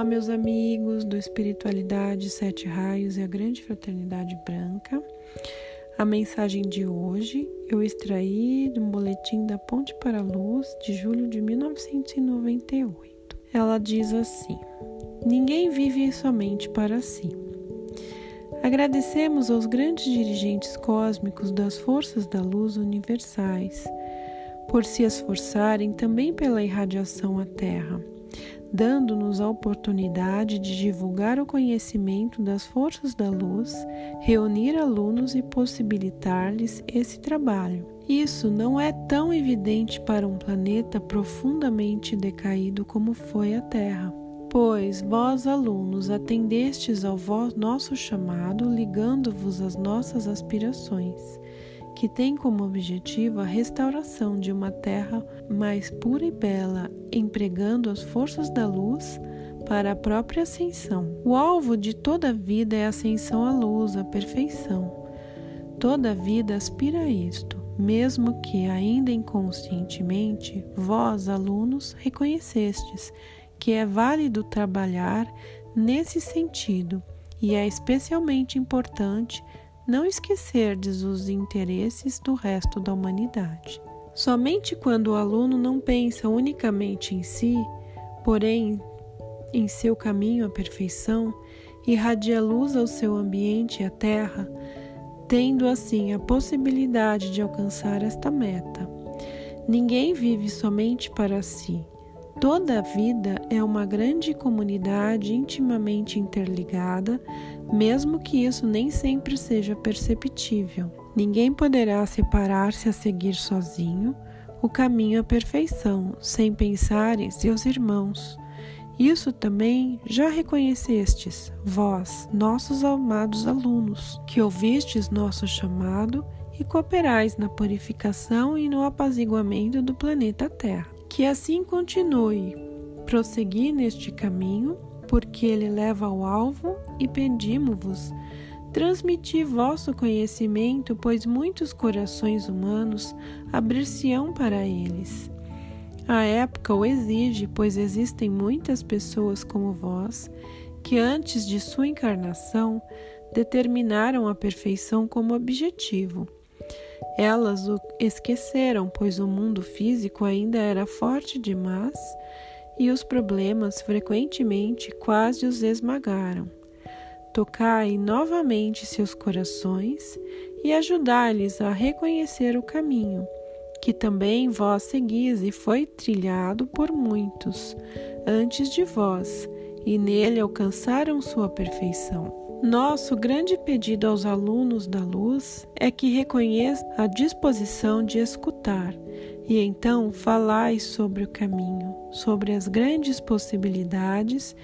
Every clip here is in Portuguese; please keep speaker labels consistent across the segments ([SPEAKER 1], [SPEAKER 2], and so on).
[SPEAKER 1] Olá, meus amigos do Espiritualidade Sete Raios e a Grande Fraternidade Branca. A mensagem de hoje eu extraí do boletim da Ponte para a Luz de julho de 1998. Ela diz assim: Ninguém vive somente para si. Agradecemos aos grandes dirigentes cósmicos das forças da luz universais por se esforçarem também pela irradiação à Terra dando-nos a oportunidade de divulgar o conhecimento das forças da luz, reunir alunos e possibilitar-lhes esse trabalho. Isso não é tão evidente para um planeta profundamente decaído como foi a Terra. Pois vós, alunos, atendestes ao nosso chamado, ligando-vos às nossas aspirações que tem como objetivo a restauração de uma terra mais pura e bela, empregando as forças da luz para a própria ascensão. O alvo de toda vida é a ascensão à luz, à perfeição. Toda vida aspira a isto, mesmo que, ainda inconscientemente, vós, alunos, reconhecestes que é válido trabalhar nesse sentido e é especialmente importante não esquecerdes os interesses do resto da humanidade. Somente quando o aluno não pensa unicamente em si, porém em seu caminho à perfeição, irradia luz ao seu ambiente e à terra, tendo assim a possibilidade de alcançar esta meta. Ninguém vive somente para si. Toda a vida é uma grande comunidade intimamente interligada, mesmo que isso nem sempre seja perceptível. Ninguém poderá separar-se a seguir sozinho o caminho à perfeição, sem pensar em seus irmãos. Isso também já reconhecestes, vós, nossos amados alunos, que ouvistes nosso chamado e cooperais na purificação e no apaziguamento do planeta Terra. Que assim continue, prosseguir neste caminho porque ele leva ao alvo, e pedimos-vos, transmiti vosso conhecimento, pois muitos corações humanos abrir-se-ão para eles. A época o exige, pois existem muitas pessoas como vós, que antes de sua encarnação determinaram a perfeição como objetivo. Elas o esqueceram, pois o mundo físico ainda era forte demais e os problemas frequentemente quase os esmagaram. Tocai novamente seus corações e ajudai-lhes a reconhecer o caminho, que também vós seguis e foi trilhado por muitos antes de vós, e nele alcançaram sua perfeição. Nosso grande pedido aos alunos da luz é que reconheçam a disposição de escutar e então falai sobre o caminho, sobre as grandes possibilidades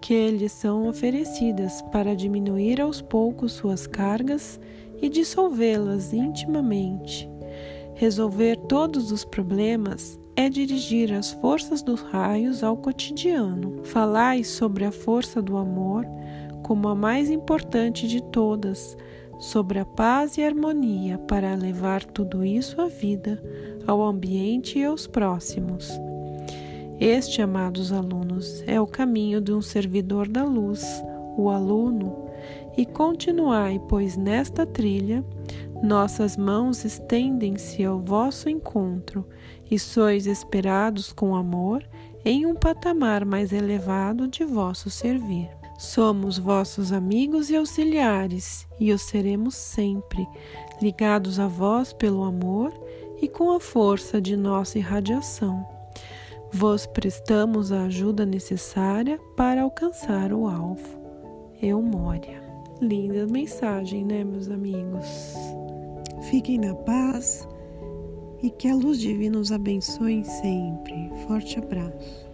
[SPEAKER 1] que lhes são oferecidas para diminuir aos poucos suas cargas e dissolvê-las intimamente. Resolver todos os problemas é dirigir as forças dos raios ao cotidiano. Falai sobre a força do amor como a mais importante de todas sobre a paz e harmonia para levar tudo isso à vida, ao ambiente e aos próximos. Este, amados alunos, é o caminho de um servidor da luz, o aluno, e continuai, pois nesta trilha nossas mãos estendem-se ao vosso encontro e sois esperados com amor em um patamar mais elevado de vosso servir. Somos vossos amigos e auxiliares, e o seremos sempre, ligados a vós pelo amor e com a força de nossa irradiação. Vos prestamos a ajuda necessária para alcançar o alvo. Eumória. Linda mensagem, né, meus amigos? Fiquem na paz e que a luz divina os abençoe sempre. Forte abraço.